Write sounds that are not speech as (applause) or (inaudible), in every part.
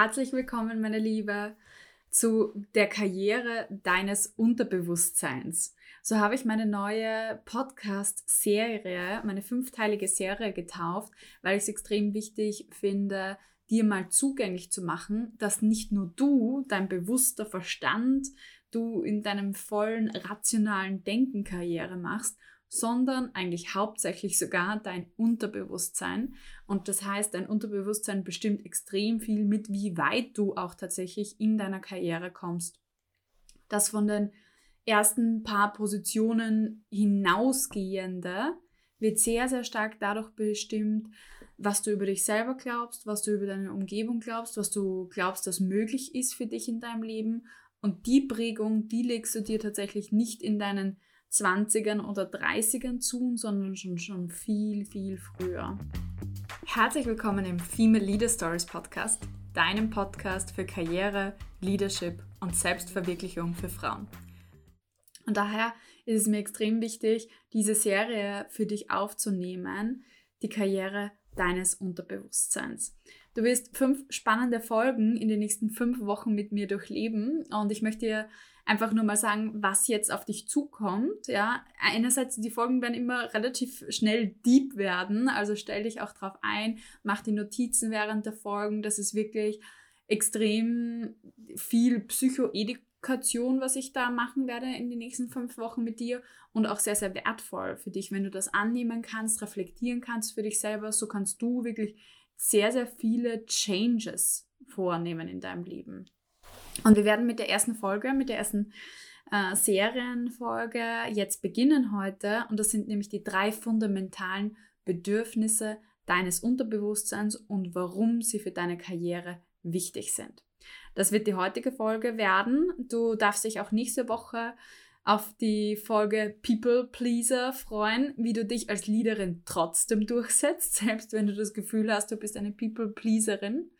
Herzlich willkommen, meine Liebe, zu der Karriere deines Unterbewusstseins. So habe ich meine neue Podcast-Serie, meine fünfteilige Serie getauft, weil ich es extrem wichtig finde, dir mal zugänglich zu machen, dass nicht nur du, dein bewusster Verstand, du in deinem vollen rationalen Denken Karriere machst, sondern eigentlich hauptsächlich sogar dein Unterbewusstsein. Und das heißt, dein Unterbewusstsein bestimmt extrem viel mit, wie weit du auch tatsächlich in deiner Karriere kommst. Das von den ersten paar Positionen hinausgehende wird sehr, sehr stark dadurch bestimmt, was du über dich selber glaubst, was du über deine Umgebung glaubst, was du glaubst, dass möglich ist für dich in deinem Leben. Und die Prägung, die legst du dir tatsächlich nicht in deinen 20ern oder 30ern zu, sondern schon, schon viel, viel früher. Herzlich willkommen im Female Leader Stories Podcast, deinem Podcast für Karriere, Leadership und Selbstverwirklichung für Frauen. Und daher ist es mir extrem wichtig, diese Serie für dich aufzunehmen, die Karriere deines Unterbewusstseins. Du wirst fünf spannende Folgen in den nächsten fünf Wochen mit mir durchleben und ich möchte dir einfach nur mal sagen, was jetzt auf dich zukommt. Ja, einerseits die Folgen werden immer relativ schnell deep werden, also stell dich auch drauf ein, mach die Notizen während der Folgen. Das ist wirklich extrem viel Psychoedukation, was ich da machen werde in den nächsten fünf Wochen mit dir und auch sehr, sehr wertvoll für dich, wenn du das annehmen kannst, reflektieren kannst für dich selber, so kannst du wirklich sehr, sehr viele Changes vornehmen in deinem Leben. Und wir werden mit der ersten Folge, mit der ersten äh, Serienfolge jetzt beginnen heute. Und das sind nämlich die drei fundamentalen Bedürfnisse deines Unterbewusstseins und warum sie für deine Karriere wichtig sind. Das wird die heutige Folge werden. Du darfst dich auch nächste Woche auf die Folge People Pleaser freuen, wie du dich als Leaderin trotzdem durchsetzt, (laughs) selbst wenn du das Gefühl hast, du bist eine People Pleaserin.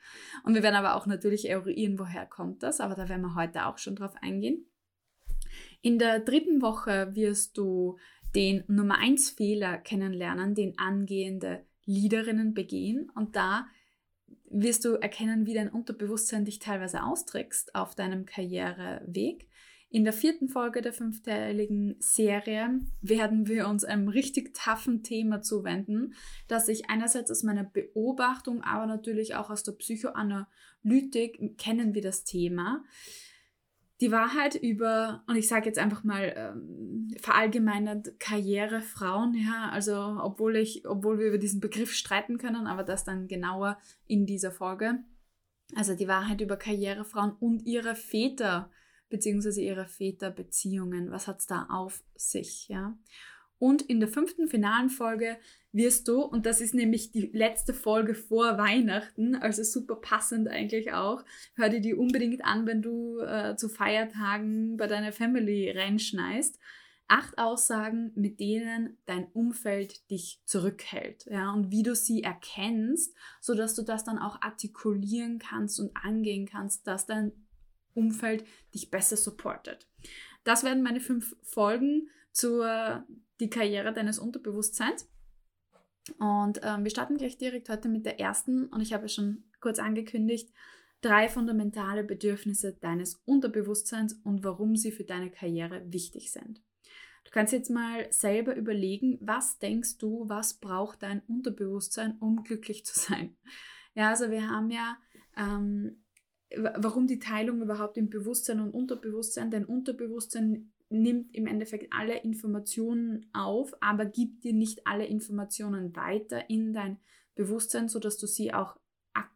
Und wir werden aber auch natürlich eruieren, woher kommt das, aber da werden wir heute auch schon drauf eingehen. In der dritten Woche wirst du den Nummer 1 Fehler kennenlernen, den angehende Leaderinnen begehen und da wirst du erkennen, wie dein Unterbewusstsein dich teilweise austrickst auf deinem Karriereweg. In der vierten Folge der fünfteiligen Serie werden wir uns einem richtig toughen Thema zuwenden, das ich einerseits aus meiner Beobachtung, aber natürlich auch aus der Psychoanalytik kennen wir das Thema. Die Wahrheit über, und ich sage jetzt einfach mal ähm, verallgemeinert Karrierefrauen, ja, also obwohl ich, obwohl wir über diesen Begriff streiten können, aber das dann genauer in dieser Folge. Also die Wahrheit über Karrierefrauen und ihre Väter beziehungsweise ihre Väterbeziehungen. Was hat es da auf sich? Ja? Und in der fünften finalen Folge wirst du, und das ist nämlich die letzte Folge vor Weihnachten, also super passend eigentlich auch, hör dir die unbedingt an, wenn du äh, zu Feiertagen bei deiner Family reinschneist. Acht Aussagen, mit denen dein Umfeld dich zurückhält, ja, und wie du sie erkennst, sodass du das dann auch artikulieren kannst und angehen kannst, dass dein Umfeld dich besser supportet. Das werden meine fünf Folgen zur die Karriere deines Unterbewusstseins. Und ähm, wir starten gleich direkt heute mit der ersten und ich habe schon kurz angekündigt, drei fundamentale Bedürfnisse deines Unterbewusstseins und warum sie für deine Karriere wichtig sind. Du kannst jetzt mal selber überlegen, was denkst du, was braucht dein Unterbewusstsein, um glücklich zu sein? Ja, also wir haben ja ähm, warum die Teilung überhaupt im Bewusstsein und Unterbewusstsein. Dein Unterbewusstsein nimmt im Endeffekt alle Informationen auf, aber gibt dir nicht alle Informationen weiter in dein Bewusstsein, sodass du sie auch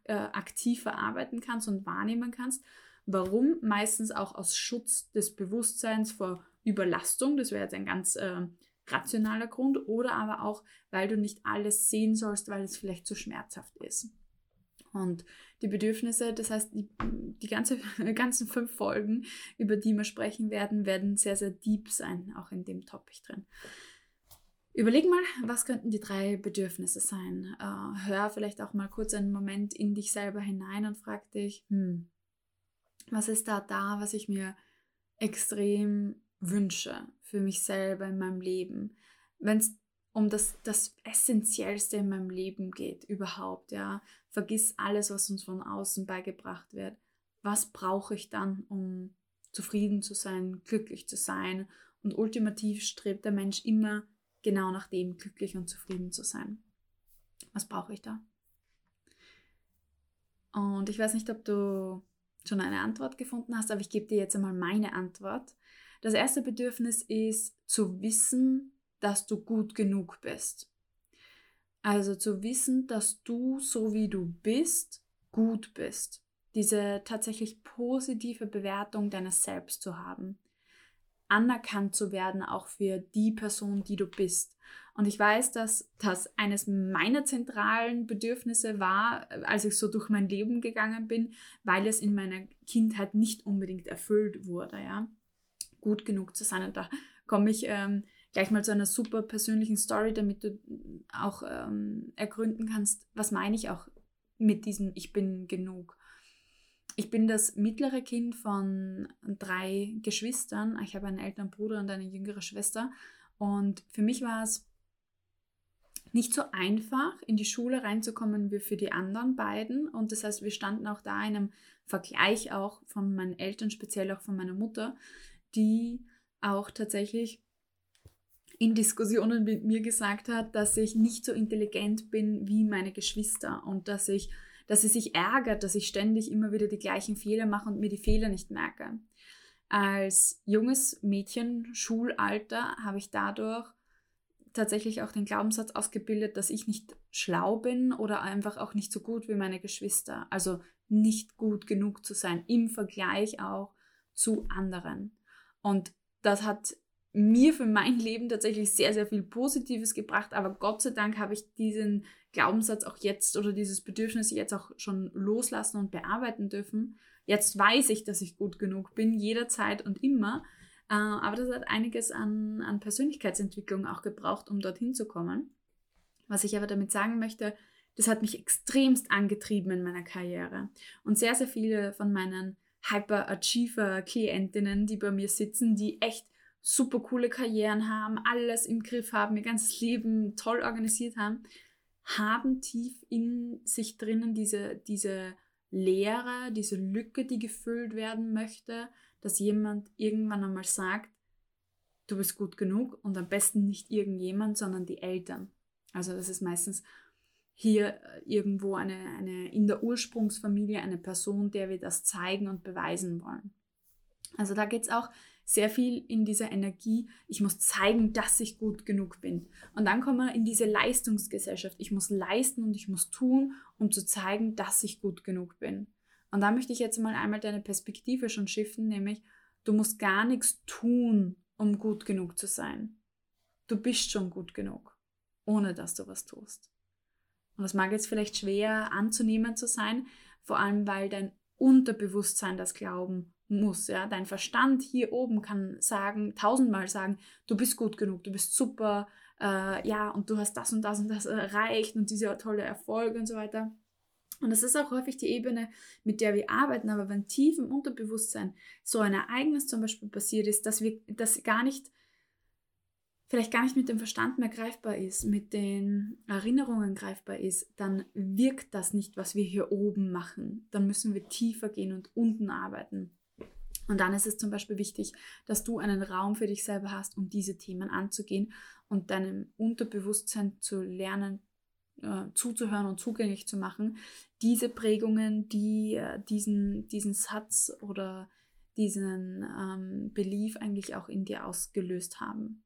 äh, aktiv verarbeiten kannst und wahrnehmen kannst. Warum? Meistens auch aus Schutz des Bewusstseins vor Überlastung, das wäre jetzt ein ganz äh, rationaler Grund, oder aber auch, weil du nicht alles sehen sollst, weil es vielleicht zu schmerzhaft ist. Und die Bedürfnisse, das heißt, die, die ganze, (laughs) ganzen fünf Folgen, über die wir sprechen werden, werden sehr, sehr deep sein, auch in dem Topic drin. Überleg mal, was könnten die drei Bedürfnisse sein? Äh, hör vielleicht auch mal kurz einen Moment in dich selber hinein und frag dich, hm, was ist da da, was ich mir extrem wünsche für mich selber in meinem Leben? Wenn es um das, das Essentiellste in meinem Leben geht, überhaupt, ja. Vergiss alles, was uns von außen beigebracht wird. Was brauche ich dann, um zufrieden zu sein, glücklich zu sein? Und ultimativ strebt der Mensch immer genau nach dem, glücklich und zufrieden zu sein. Was brauche ich da? Und ich weiß nicht, ob du schon eine Antwort gefunden hast, aber ich gebe dir jetzt einmal meine Antwort. Das erste Bedürfnis ist zu wissen, dass du gut genug bist. Also zu wissen, dass du, so wie du bist, gut bist. Diese tatsächlich positive Bewertung deines Selbst zu haben. Anerkannt zu werden, auch für die Person, die du bist. Und ich weiß, dass das eines meiner zentralen Bedürfnisse war, als ich so durch mein Leben gegangen bin, weil es in meiner Kindheit nicht unbedingt erfüllt wurde, ja. Gut genug zu sein. Und da komme ich ähm, gleich mal zu einer super persönlichen Story, damit du auch ähm, ergründen kannst, was meine ich auch mit diesem Ich bin genug. Ich bin das mittlere Kind von drei Geschwistern. Ich habe einen älteren Bruder und eine jüngere Schwester. Und für mich war es nicht so einfach, in die Schule reinzukommen wie für die anderen beiden. Und das heißt, wir standen auch da in einem Vergleich auch von meinen Eltern, speziell auch von meiner Mutter, die auch tatsächlich in Diskussionen mit mir gesagt hat, dass ich nicht so intelligent bin wie meine Geschwister und dass ich, dass sie sich ärgert, dass ich ständig immer wieder die gleichen Fehler mache und mir die Fehler nicht merke. Als junges Mädchen, Schulalter, habe ich dadurch tatsächlich auch den Glaubenssatz ausgebildet, dass ich nicht schlau bin oder einfach auch nicht so gut wie meine Geschwister. Also nicht gut genug zu sein im Vergleich auch zu anderen. Und das hat mir für mein Leben tatsächlich sehr, sehr viel Positives gebracht, aber Gott sei Dank habe ich diesen Glaubenssatz auch jetzt oder dieses Bedürfnis jetzt auch schon loslassen und bearbeiten dürfen. Jetzt weiß ich, dass ich gut genug bin, jederzeit und immer. Äh, aber das hat einiges an, an Persönlichkeitsentwicklung auch gebraucht, um dorthin zu kommen. Was ich aber damit sagen möchte, das hat mich extremst angetrieben in meiner Karriere. Und sehr, sehr viele von meinen Hyper-Achiever-Klientinnen, die bei mir sitzen, die echt super coole Karrieren haben, alles im Griff haben, ihr ganzes Leben toll organisiert haben, haben tief in sich drinnen diese, diese Leere, diese Lücke, die gefüllt werden möchte, dass jemand irgendwann einmal sagt, du bist gut genug und am besten nicht irgendjemand, sondern die Eltern. Also das ist meistens hier äh, irgendwo eine, eine in der Ursprungsfamilie eine Person, der wir das zeigen und beweisen wollen. Also da geht es auch sehr viel in dieser Energie, ich muss zeigen, dass ich gut genug bin. Und dann kommen wir in diese Leistungsgesellschaft. Ich muss leisten und ich muss tun, um zu zeigen, dass ich gut genug bin. Und da möchte ich jetzt mal einmal deine Perspektive schon shiften, nämlich du musst gar nichts tun, um gut genug zu sein. Du bist schon gut genug, ohne dass du was tust. Und das mag jetzt vielleicht schwer anzunehmen zu sein, vor allem weil dein Unterbewusstsein das glauben muss. Ja? Dein Verstand hier oben kann sagen, tausendmal sagen, du bist gut genug, du bist super, äh, ja, und du hast das und das und das erreicht und diese tolle Erfolge und so weiter. Und das ist auch häufig die Ebene, mit der wir arbeiten. Aber wenn tief im Unterbewusstsein so ein Ereignis zum Beispiel passiert ist, dass wir das gar nicht, vielleicht gar nicht mit dem Verstand mehr greifbar ist, mit den Erinnerungen greifbar ist, dann wirkt das nicht, was wir hier oben machen. Dann müssen wir tiefer gehen und unten arbeiten. Und dann ist es zum Beispiel wichtig, dass du einen Raum für dich selber hast, um diese Themen anzugehen und deinem Unterbewusstsein zu lernen, äh, zuzuhören und zugänglich zu machen, diese Prägungen, die äh, diesen, diesen Satz oder diesen ähm, Belief eigentlich auch in dir ausgelöst haben.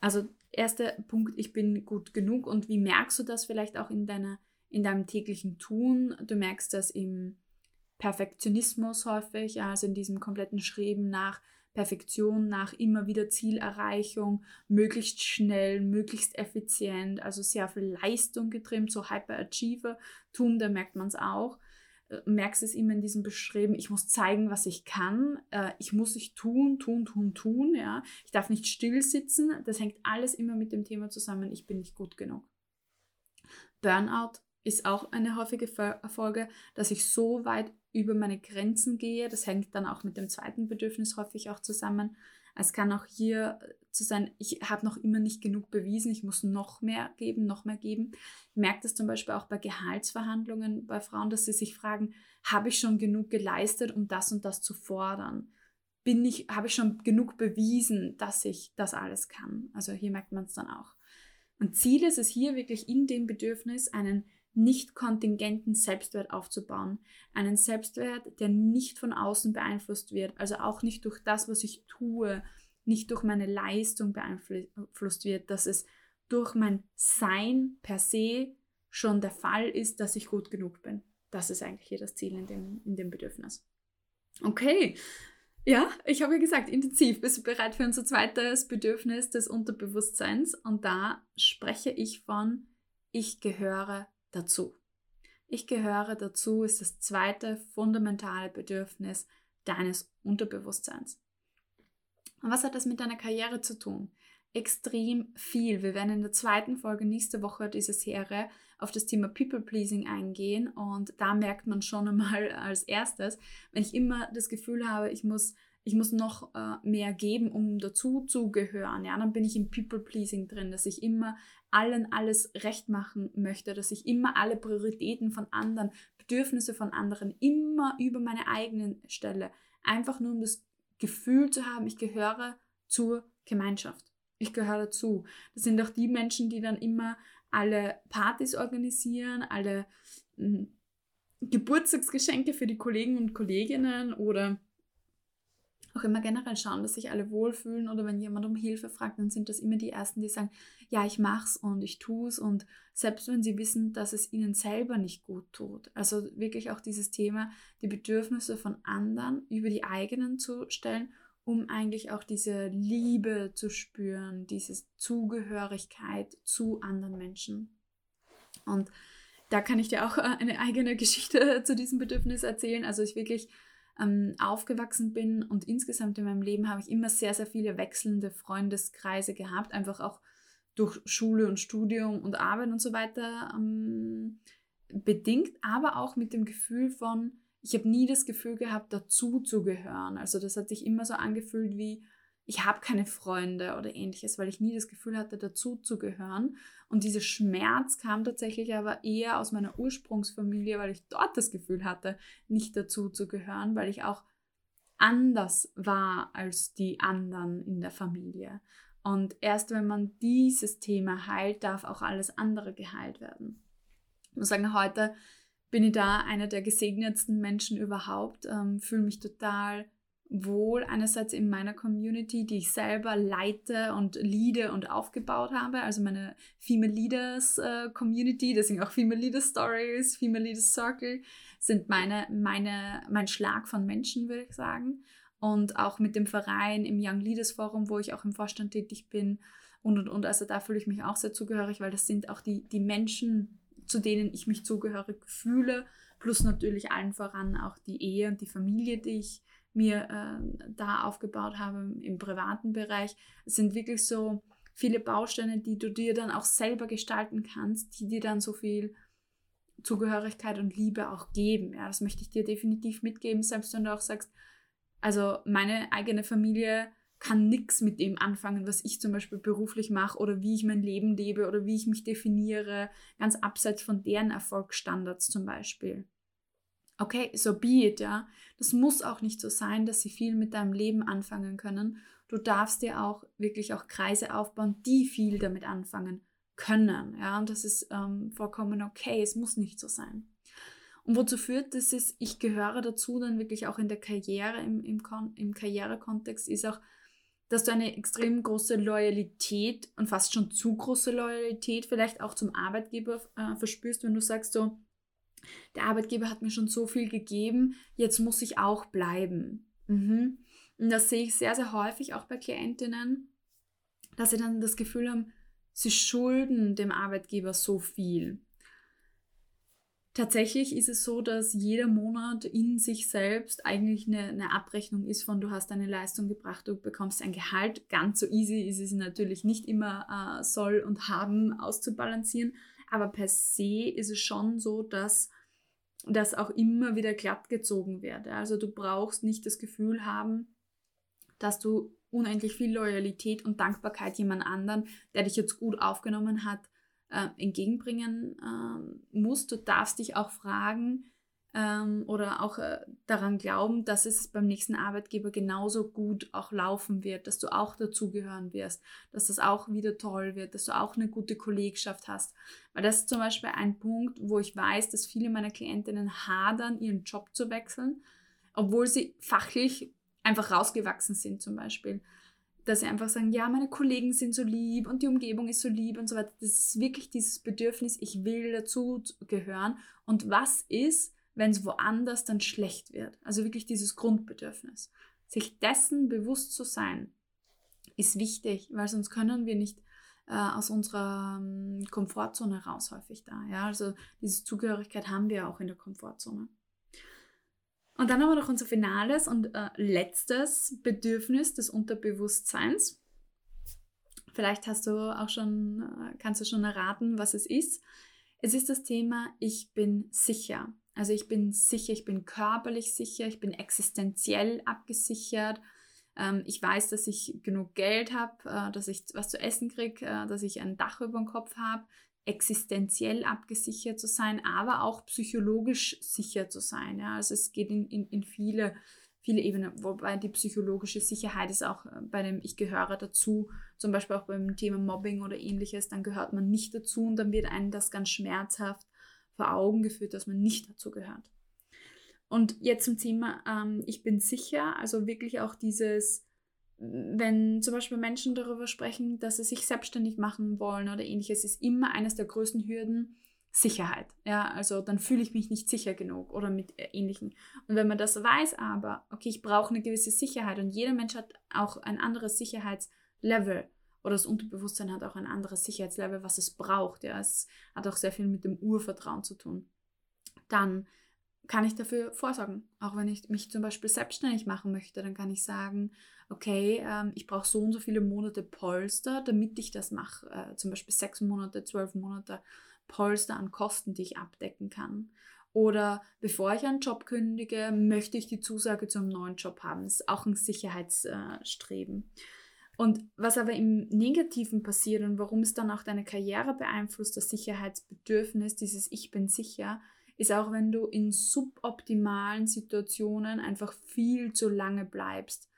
Also erster Punkt, ich bin gut genug und wie merkst du das vielleicht auch in deiner in deinem täglichen Tun? Du merkst das im Perfektionismus häufig, also in diesem kompletten Streben nach Perfektion, nach immer wieder Zielerreichung, möglichst schnell, möglichst effizient, also sehr viel Leistung getrimmt, so Hyperachiever-Tum, da merkt man es auch. Äh, merkst es immer in diesem Bestreben, ich muss zeigen, was ich kann, äh, ich muss es tun, tun, tun, tun, ja. Ich darf nicht still sitzen, das hängt alles immer mit dem Thema zusammen, ich bin nicht gut genug. Burnout ist auch eine häufige Folge, dass ich so weit über meine Grenzen gehe. Das hängt dann auch mit dem zweiten Bedürfnis häufig auch zusammen. Es kann auch hier zu sein, ich habe noch immer nicht genug bewiesen, ich muss noch mehr geben, noch mehr geben. Ich merke das zum Beispiel auch bei Gehaltsverhandlungen bei Frauen, dass sie sich fragen, habe ich schon genug geleistet, um das und das zu fordern? Bin ich, habe ich schon genug bewiesen, dass ich das alles kann? Also hier merkt man es dann auch. Und Ziel ist es hier wirklich in dem Bedürfnis, einen nicht kontingenten Selbstwert aufzubauen. Einen Selbstwert, der nicht von außen beeinflusst wird, also auch nicht durch das, was ich tue, nicht durch meine Leistung beeinflusst wird, dass es durch mein Sein per se schon der Fall ist, dass ich gut genug bin. Das ist eigentlich hier das Ziel in dem, in dem Bedürfnis. Okay, ja, ich habe ja gesagt, intensiv. Bist du bereit für unser zweites Bedürfnis des Unterbewusstseins? Und da spreche ich von, ich gehöre dazu. Ich gehöre dazu ist das zweite fundamentale Bedürfnis deines Unterbewusstseins. Und was hat das mit deiner Karriere zu tun? Extrem viel. Wir werden in der zweiten Folge nächste Woche dieser Serie auf das Thema People Pleasing eingehen und da merkt man schon einmal (laughs) als erstes, wenn ich immer das Gefühl habe, ich muss ich muss noch äh, mehr geben, um dazu zu gehören. Ja, dann bin ich im People-Pleasing drin, dass ich immer allen alles recht machen möchte, dass ich immer alle Prioritäten von anderen, Bedürfnisse von anderen immer über meine eigenen stelle. Einfach nur um das Gefühl zu haben, ich gehöre zur Gemeinschaft. Ich gehöre dazu. Das sind auch die Menschen, die dann immer alle Partys organisieren, alle mh, hm, Geburtstagsgeschenke für die Kollegen und Kolleginnen oder auch immer generell schauen, dass sich alle wohlfühlen oder wenn jemand um Hilfe fragt, dann sind das immer die Ersten, die sagen, ja, ich mach's und ich tu's und selbst wenn sie wissen, dass es ihnen selber nicht gut tut. Also wirklich auch dieses Thema, die Bedürfnisse von anderen über die eigenen zu stellen, um eigentlich auch diese Liebe zu spüren, diese Zugehörigkeit zu anderen Menschen. Und da kann ich dir auch eine eigene Geschichte (laughs) zu diesem Bedürfnis erzählen. Also ich wirklich ähm, aufgewachsen bin und insgesamt in meinem Leben habe ich immer sehr, sehr viele wechselnde Freundeskreise gehabt, einfach auch durch Schule und Studium und Arbeit und so weiter ähm, bedingt, aber auch mit dem Gefühl von, ich habe nie das Gefühl gehabt, dazu zu gehören. Also das hat sich immer so angefühlt wie, ich habe keine Freunde oder ähnliches, weil ich nie das Gefühl hatte, dazu zu gehören. Und dieser Schmerz kam tatsächlich aber eher aus meiner Ursprungsfamilie, weil ich dort das Gefühl hatte, nicht dazu zu gehören, weil ich auch anders war als die anderen in der Familie. Und erst wenn man dieses Thema heilt, darf auch alles andere geheilt werden. Ich muss sagen, heute bin ich da einer der gesegnetsten Menschen überhaupt, ähm, fühle mich total wohl einerseits in meiner Community, die ich selber leite und leade und aufgebaut habe, also meine Female Leaders äh, Community, deswegen auch Female Leaders Stories, Female Leaders Circle sind meine, meine, mein Schlag von Menschen, würde ich sagen. Und auch mit dem Verein im Young Leaders Forum, wo ich auch im Vorstand tätig bin und und und. Also da fühle ich mich auch sehr zugehörig, weil das sind auch die, die Menschen, zu denen ich mich zugehörig fühle, plus natürlich allen voran auch die Ehe und die Familie, die ich mir äh, da aufgebaut habe im privaten Bereich. Es sind wirklich so viele Bausteine, die du dir dann auch selber gestalten kannst, die dir dann so viel Zugehörigkeit und Liebe auch geben. Ja, das möchte ich dir definitiv mitgeben, selbst wenn du auch sagst, also meine eigene Familie kann nichts mit dem anfangen, was ich zum Beispiel beruflich mache oder wie ich mein Leben lebe oder wie ich mich definiere, ganz abseits von deren Erfolgsstandards zum Beispiel okay, so be it, ja. Das muss auch nicht so sein, dass sie viel mit deinem Leben anfangen können. Du darfst dir auch wirklich auch Kreise aufbauen, die viel damit anfangen können, ja. Und das ist ähm, vollkommen okay. Es muss nicht so sein. Und wozu führt das ist, ich gehöre dazu dann wirklich auch in der Karriere, im, im, im Karrierekontext, ist auch, dass du eine extrem große Loyalität und fast schon zu große Loyalität vielleicht auch zum Arbeitgeber äh, verspürst, wenn du sagst so, der Arbeitgeber hat mir schon so viel gegeben, jetzt muss ich auch bleiben. Mhm. Und das sehe ich sehr, sehr häufig auch bei Klientinnen, dass sie dann das Gefühl haben, sie schulden dem Arbeitgeber so viel. Tatsächlich ist es so, dass jeder Monat in sich selbst eigentlich eine, eine, Abrechnung ist von, du hast eine Leistung gebracht, du bekommst ein Gehalt. Ganz so easy ist es natürlich nicht immer äh, soll und haben auszubalancieren, aber per se ist es schon so, dass das auch immer wieder glatt gezogen wird. Also du brauchst nicht das Gefühl haben, dass du unendlich viel Loyalität und Dankbarkeit jemand anderen, der dich jetzt gut aufgenommen hat, äh, entgegenbringen äh, musst. Du darfst dich auch fragen, ähm, oder auch äh, daran glauben, dass es beim nächsten Arbeitgeber genauso gut auch laufen wird, dass du auch dazugehören wirst, dass das auch wieder toll wird, dass du auch eine gute Kollegschaft hast. Weil das ist zum Beispiel ein Punkt, wo ich weiß, dass viele meiner Klientinnen hadern, ihren Job zu wechseln, obwohl sie fachlich einfach rausgewachsen sind zum Beispiel. Dass sie einfach sagen, ja, meine Kollegen sind so lieb und die Umgebung ist so lieb und so weiter. Das ist wirklich dieses Bedürfnis, ich will dazu gehören. Und was ist, wenn es woanders dann schlecht wird. Also wirklich dieses Grundbedürfnis. Sich dessen bewusst zu sein, ist wichtig, weil sonst können wir nicht äh, aus unserer ähm, Komfortzone raus häufig da. Ja? Also diese Zugehörigkeit haben wir auch in der Komfortzone. Und dann haben wir noch unser finales und äh, letztes Bedürfnis des Unterbewusstseins. Vielleicht hast du auch schon, äh, kannst du schon erraten, was es ist. Es ist das Thema, ich bin sicher. Also ich bin sicher, ich bin körperlich sicher, ich bin existenziell abgesichert. Ähm, ich weiß, dass ich genug Geld habe, äh, dass ich was zu essen kriege, äh, dass ich ein Dach über dem Kopf habe, existenziell abgesichert zu sein, aber auch psychologisch sicher zu sein. Ja? Also es geht in, in, in viele, viele Ebenen, wobei die psychologische Sicherheit ist auch äh, bei dem Ich gehöre dazu, zum Beispiel auch beim Thema Mobbing oder ähnliches, dann gehört man nicht dazu und dann wird einem das ganz schmerzhaft vor Augen geführt, dass man nicht dazu gehört. Und jetzt zum Thema, ähm, ich bin sicher, also wirklich auch dieses, wenn zum Beispiel Menschen darüber sprechen, dass sie sich selbstständig machen wollen oder ähnliches, ist immer eines der größten Hürden Sicherheit. Ja, also dann fühle ich mich nicht sicher genug oder mit äh, ähnlichen. Und wenn man das weiß, aber, okay, ich brauche eine gewisse Sicherheit und jeder Mensch hat auch ein anderes Sicherheitslevel oder das Unterbewusstsein hat auch ein anderes Sicherheitslevel, was es braucht. Ja. Es hat auch sehr viel mit dem Urvertrauen zu tun. Dann kann ich dafür vorsorgen. Auch wenn ich mich zum Beispiel selbstständig machen möchte, dann kann ich sagen, okay, ähm, ich brauche so und so viele Monate Polster, damit ich das mache. Äh, zum Beispiel sechs Monate, zwölf Monate Polster an Kosten, die ich abdecken kann. Oder bevor ich einen Job kündige, möchte ich die Zusage zum neuen Job haben. Das ist auch ein Sicherheitsstreben. Und was aber im Negativen passiert und warum es dann auch deine Karriere beeinflusst, das Sicherheitsbedürfnis, dieses Ich bin sicher, ist auch, wenn du in suboptimalen Situationen einfach viel zu lange bleibst.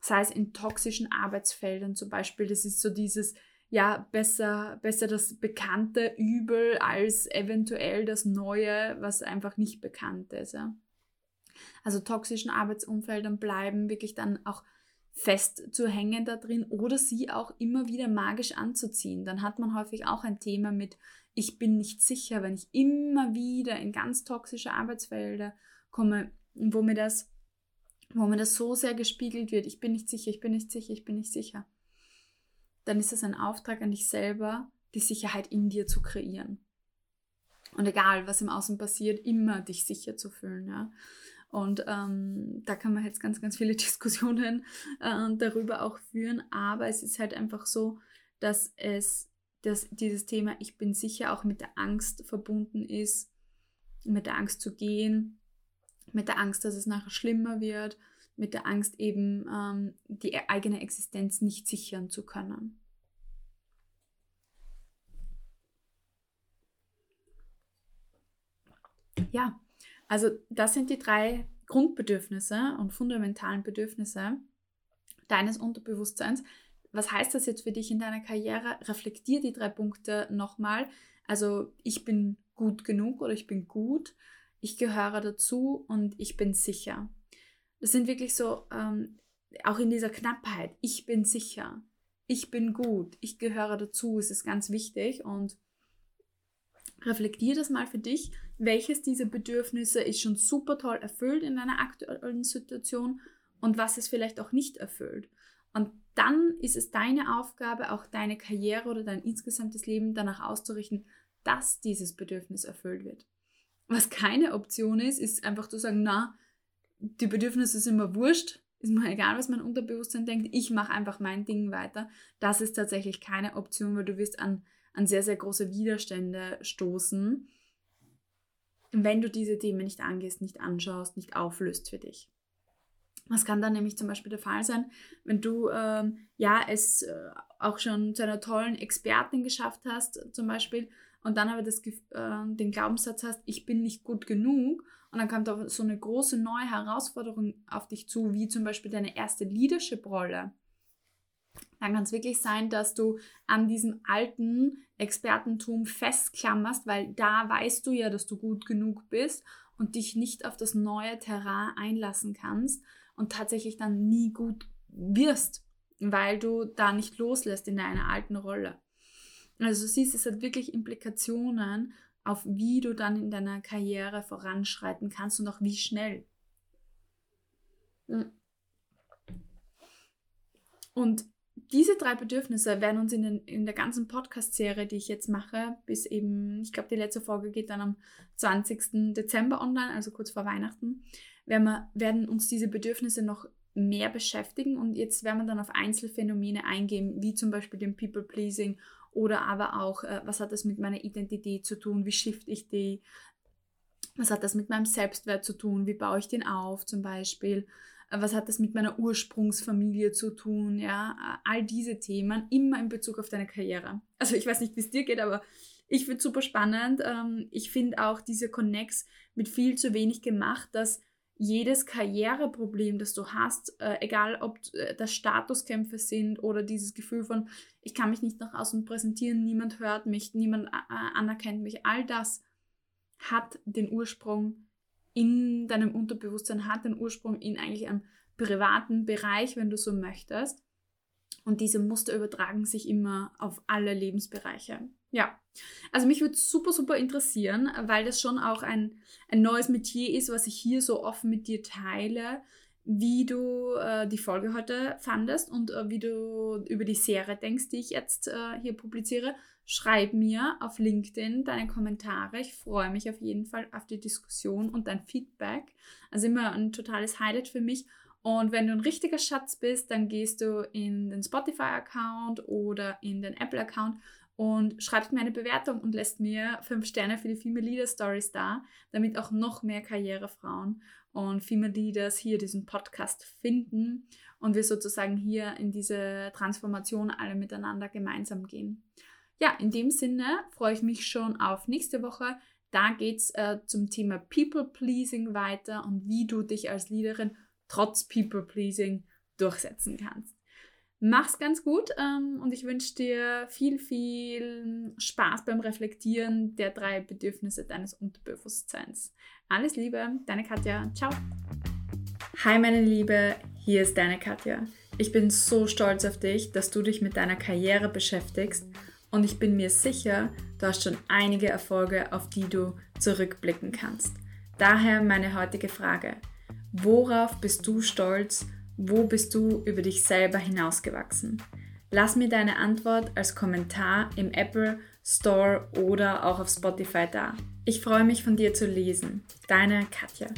Sei es in toxischen Arbeitsfeldern zum Beispiel, das ist so dieses, ja, besser, besser das bekannte Übel als eventuell das Neue, was einfach nicht bekannt ist. Ja. Also toxischen Arbeitsumfeldern bleiben wirklich dann auch festzuhängen da drin oder sie auch immer wieder magisch anzuziehen. Dann hat man häufig auch ein Thema mit, ich bin nicht sicher, wenn ich immer wieder in ganz toxische Arbeitsfelder komme, wo mir das, wo mir das so sehr gespiegelt wird, ich bin nicht sicher, ich bin nicht sicher, ich bin nicht sicher. Dann ist es ein Auftrag an dich selber, die Sicherheit in dir zu kreieren. Und egal, was im Außen passiert, immer dich sicher zu fühlen. Ja? Und ähm, da kann man jetzt ganz, ganz viele (laughs) Diskussionen äh, darüber auch führen. Aber es ist halt einfach so, dass es dass dieses Thema Ich bin sicher auch mit der Angst verbunden ist, mit der Angst zu gehen, mit der Angst, dass es nachher schlimmer wird, mit der Angst eben ähm, die eigene Existenz nicht sichern zu können. Ja, also das sind die drei Grundbedürfnisse und fundamentalen Bedürfnisse deines Unterbewusstseins. Was heißt das jetzt für dich in deiner Karriere? Reflektier die drei Punkte nochmal. Also ich bin gut genug oder ich bin gut, ich gehöre dazu und ich bin sicher. Das sind wirklich so, ähm, auch in dieser Knappheit, ich bin sicher, ich bin gut, ich gehöre dazu, es ist ganz wichtig und reflektier das mal für dich welches dieser Bedürfnisse ist schon super toll erfüllt in deiner aktuellen Situation und was es vielleicht auch nicht erfüllt. Und dann ist es deine Aufgabe, auch deine Karriere oder dein insgesamtes Leben danach auszurichten, dass dieses Bedürfnis erfüllt wird. Was keine Option ist, ist einfach zu sagen, na, die Bedürfnisse sind immer wurscht, ist mir egal, was mein Unterbewusstsein denkt, ich mache einfach mein Ding weiter. Das ist tatsächlich keine Option, weil du wirst an, an sehr, sehr große Widerstände stoßen wenn du diese Themen nicht angehst, nicht anschaust, nicht auflöst für dich. Was kann dann nämlich zum Beispiel der Fall sein, wenn du ähm, ja es äh, auch schon zu einer tollen Expertin geschafft hast, zum Beispiel, und dann aber das, äh, den Glaubenssatz hast, ich bin nicht gut genug, und dann kommt da so eine große neue Herausforderung auf dich zu, wie zum Beispiel deine erste Leadership-Rolle. Dann kann es wirklich sein, dass du an diesem alten Expertentum festklammerst, weil da weißt du ja, dass du gut genug bist und dich nicht auf das neue Terrain einlassen kannst und tatsächlich dann nie gut wirst, weil du da nicht loslässt in deiner alten Rolle. Also siehst, es hat wirklich Implikationen auf wie du dann in deiner Karriere voranschreiten kannst und auch wie schnell. Hm. Und diese drei Bedürfnisse werden uns in, den, in der ganzen Podcast-Serie, die ich jetzt mache, bis eben, ich glaube, die letzte Folge geht dann am 20. Dezember online, also kurz vor Weihnachten, werden, wir, werden uns diese Bedürfnisse noch mehr beschäftigen und jetzt werden wir dann auf Einzelfänomene eingehen, wie zum Beispiel dem People-Pleasing oder aber auch, äh, was hat das mit meiner Identität zu tun, wie shift ich die, was hat das mit meinem Selbstwert zu tun, wie baue ich den auf zum Beispiel, was hat das mit meiner Ursprungsfamilie zu tun, ja, all diese Themen immer in Bezug auf deine Karriere. Also ich weiß nicht, wie es dir geht, aber ich finde es super spannend. Ähm, ich finde auch diese Connects mit viel zu wenig gemacht, dass jedes Karriereproblem, das du hast, äh, egal ob äh, das Statuskämpfe sind oder dieses Gefühl von, ich kann mich nicht nach außen präsentieren, niemand hört mich, niemand äh, anerkennt mich, all das hat den Ursprung in deinem Unterbewusstsein, hat den Ursprung in eigentlich einem privaten Bereich, wenn du so möchtest. Und diese Muster übertragen sich immer auf alle Lebensbereiche. Ja, also mich würde super, super interessieren, weil das schon auch ein, ein neues Metier ist, was ich hier so offen mit dir teile, wie du äh, die Folge heute fandest und äh, wie du über die Serie denkst, die ich jetzt äh, hier publiziere. Schreib mir auf LinkedIn deine Kommentare. Ich freue mich auf jeden Fall auf die Diskussion und dein Feedback. Also immer ein totales Highlight für mich. Und wenn du ein richtiger Schatz bist, dann gehst du in den Spotify-Account oder in den Apple-Account und schreibst mir eine Bewertung und lässt mir fünf Sterne für die Female Leader Stories da, damit auch noch mehr Karrierefrauen und Female Leaders hier diesen Podcast finden und wir sozusagen hier in diese Transformation alle miteinander gemeinsam gehen. Ja, in dem Sinne freue ich mich schon auf nächste Woche. Da geht es äh, zum Thema People Pleasing weiter und wie du dich als Leaderin trotz People Pleasing durchsetzen kannst. Mach's ganz gut ähm, und ich wünsche dir viel, viel Spaß beim Reflektieren der drei Bedürfnisse deines Unterbewusstseins. Alles Liebe, deine Katja. Ciao. Hi meine Liebe, hier ist deine Katja. Ich bin so stolz auf dich, dass du dich mit deiner Karriere beschäftigst und ich bin mir sicher, du hast schon einige Erfolge, auf die du zurückblicken kannst. Daher meine heutige Frage. Worauf bist du stolz? Wo bist du über dich selber hinausgewachsen? Lass mir deine Antwort als Kommentar im Apple Store oder auch auf Spotify da. Ich freue mich von dir zu lesen. Deine Katja.